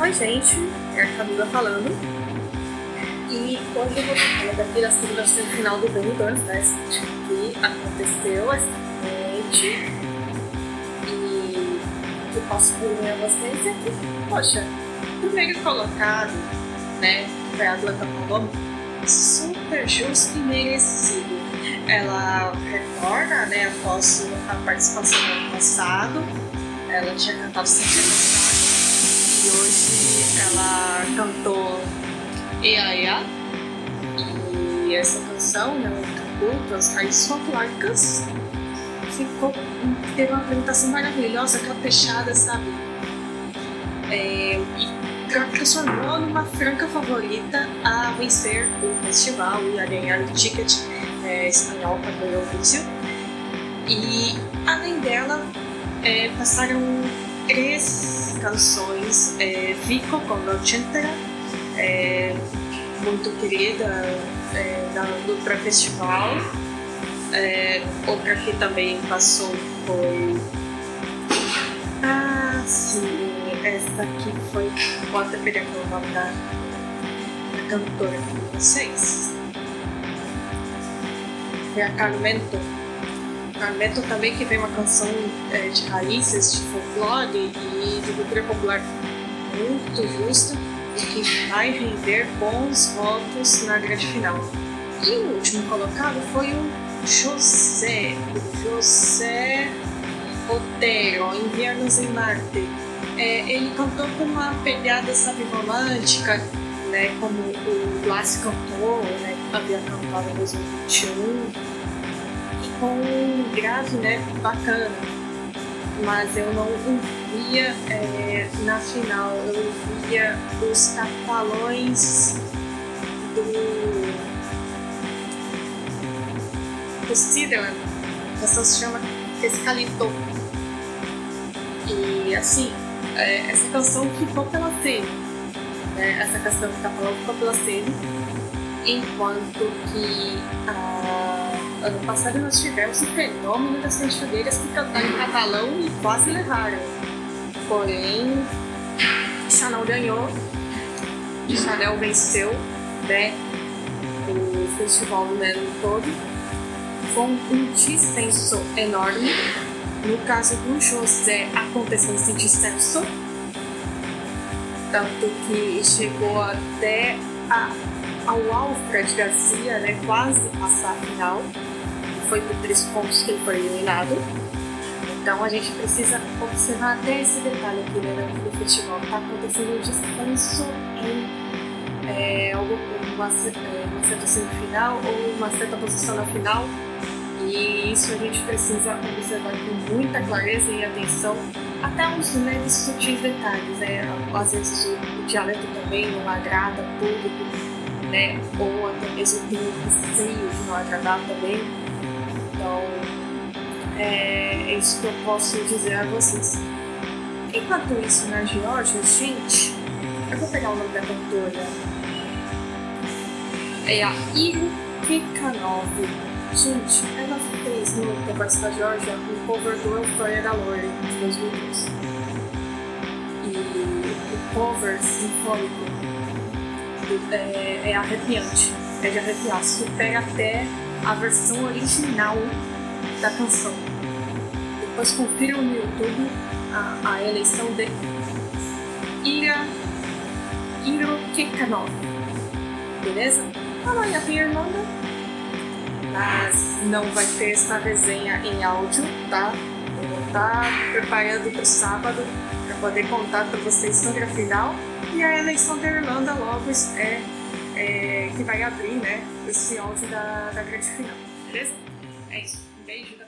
Oi, gente, é a Camila falando. E hoje eu vou falar da segunda semifinal do Benny Burns Test, que aconteceu noite. E o que posso dizer a vocês é que, poxa, primeiro colocado, né, foi a Atlanta Colombo, super justo e merecido. Ela retorna, né, após a participação do ano passado. Ela tinha cantado sempre e hoje ela cantou Ea e essa canção, né, tributo às raízes folclóricas, ficou, teve uma apresentação maravilhosa, caprichada, sabe? É, e transformou numa franca favorita a vencer o festival e a ganhar o ticket é, espanhol para o Eurovision. E além dela, é, passaram três canções. É, com Ochentera, é, muito querida é, da, do pré-festival. É, outra que também passou foi. Ah, sim, essa aqui foi. Até pegar o da, cantora de vocês. Foi a Carmento. Carmento também que tem uma canção é, de raízes, de folclore e de cultura popular muito justa e que vai render bons votos na grande final. E o último colocado foi o José, o José Otero, Invernos em Marte. É, ele cantou com uma pegada, sabe, romântica, né, como o Blas cantou, né, havia cantado em 2021, e com um grave, né, bacana. Mas eu não via é, na final, eu via os catalões do, do Siderland, a canção se chama Escalito. E assim, é, essa canção ficou pela cena, né? essa canção do catalão ficou pela cena, enquanto que ah, ano passado nós tivemos o fenômeno das enxadeiras que cantaram em catalão e quase levaram. Porém, Chanel ganhou, Chanel venceu né, o festival no ano todo com um dissenso enorme. No caso do José, aconteceu esse dissenso, tanto que chegou até a, ao Alfred Garcia, né, quase passar a final. Foi por três pontos que ele foi eliminado. Então a gente precisa observar até esse detalhe aqui né, no festival. Está acontecendo um dissenso em é, uma, uma certa semifinal ou uma certa posição na final e isso a gente precisa observar com muita clareza e atenção, até uns leves sutis detalhes. Né? Às vezes o, o dialeto também não agrada público, né? ou até mesmo tem um receio de não agradar também. Então, é, é isso que eu posso dizer a vocês. Enquanto isso, na Geórgia, gente, eu vou pegar o nome da cantora. É a Iru Kikanov. Gente, ela fez no Voice da Georgia um cover do Euphoria da Lorde de 2012. E o cover sinfônico é, é arrepiante, é de arrepiar, supera até a versão original da canção. Depois confiram no YouTube a, a eleição de Ira Iro Kekanov. Beleza? Fala aí, a minha irmã mas não vai ter essa resenha em áudio, tá? Vou estar preparando para o sábado para poder contar para vocês sobre a final e a eleição da Irlanda logo é, é que vai abrir, né? Esse áudio da, da grande final, beleza? É isso. Um beijo.